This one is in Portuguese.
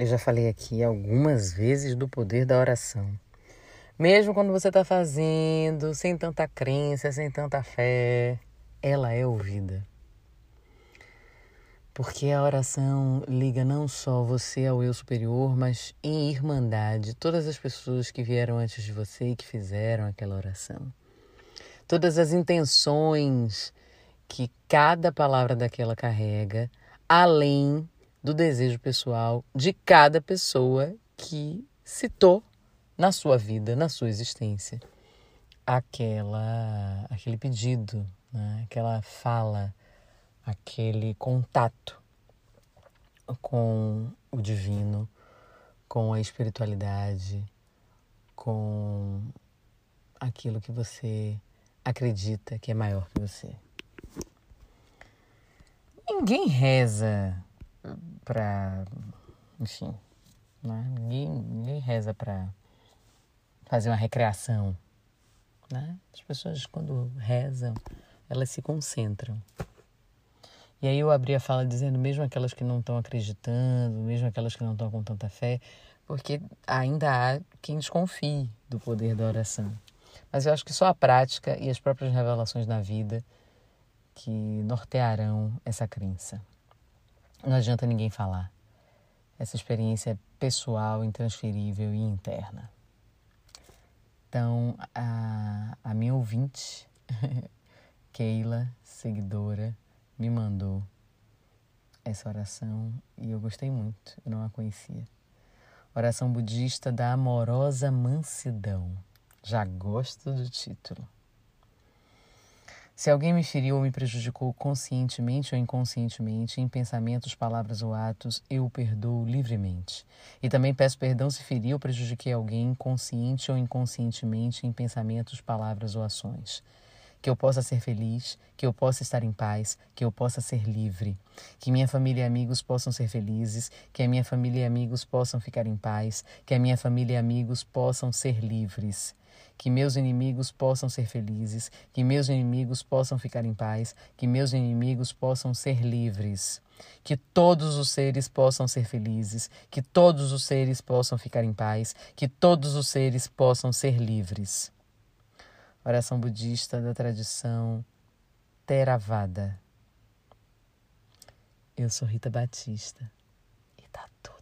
Eu já falei aqui algumas vezes do poder da oração. Mesmo quando você está fazendo, sem tanta crença, sem tanta fé, ela é ouvida. Porque a oração liga não só você ao eu superior, mas em irmandade todas as pessoas que vieram antes de você e que fizeram aquela oração. Todas as intenções que cada palavra daquela carrega, além do desejo pessoal de cada pessoa que citou na sua vida, na sua existência, aquela, aquele pedido, né? aquela fala, aquele contato com o divino, com a espiritualidade, com aquilo que você acredita que é maior que você. Ninguém reza para, enfim, né? ninguém, ninguém reza para fazer uma recreação. Né? As pessoas, quando rezam, elas se concentram. E aí eu abri a fala dizendo, mesmo aquelas que não estão acreditando, mesmo aquelas que não estão com tanta fé, porque ainda há quem desconfie do poder da oração. Mas eu acho que só a prática e as próprias revelações na vida que nortearão essa crença. Não adianta ninguém falar. Essa experiência é pessoal, intransferível e interna. Então, a, a minha ouvinte, Keila, seguidora, me mandou essa oração e eu gostei muito, eu não a conhecia. Oração budista da amorosa mansidão. Já gosto do título. Se alguém me feriu ou me prejudicou conscientemente ou inconscientemente, em pensamentos, palavras ou atos, eu o perdoo livremente. E também peço perdão se feri ou prejudiquei alguém consciente ou inconscientemente em pensamentos, palavras ou ações. Que eu possa ser feliz, que eu possa estar em paz, que eu possa ser livre. Que minha família e amigos possam ser felizes, que a minha família e amigos possam ficar em paz, que a minha família e amigos possam ser livres que meus inimigos possam ser felizes, que meus inimigos possam ficar em paz, que meus inimigos possam ser livres, que todos os seres possam ser felizes, que todos os seres possam ficar em paz, que todos os seres possam ser livres. Oração budista da tradição Theravada. Eu sou Rita Batista e tá tudo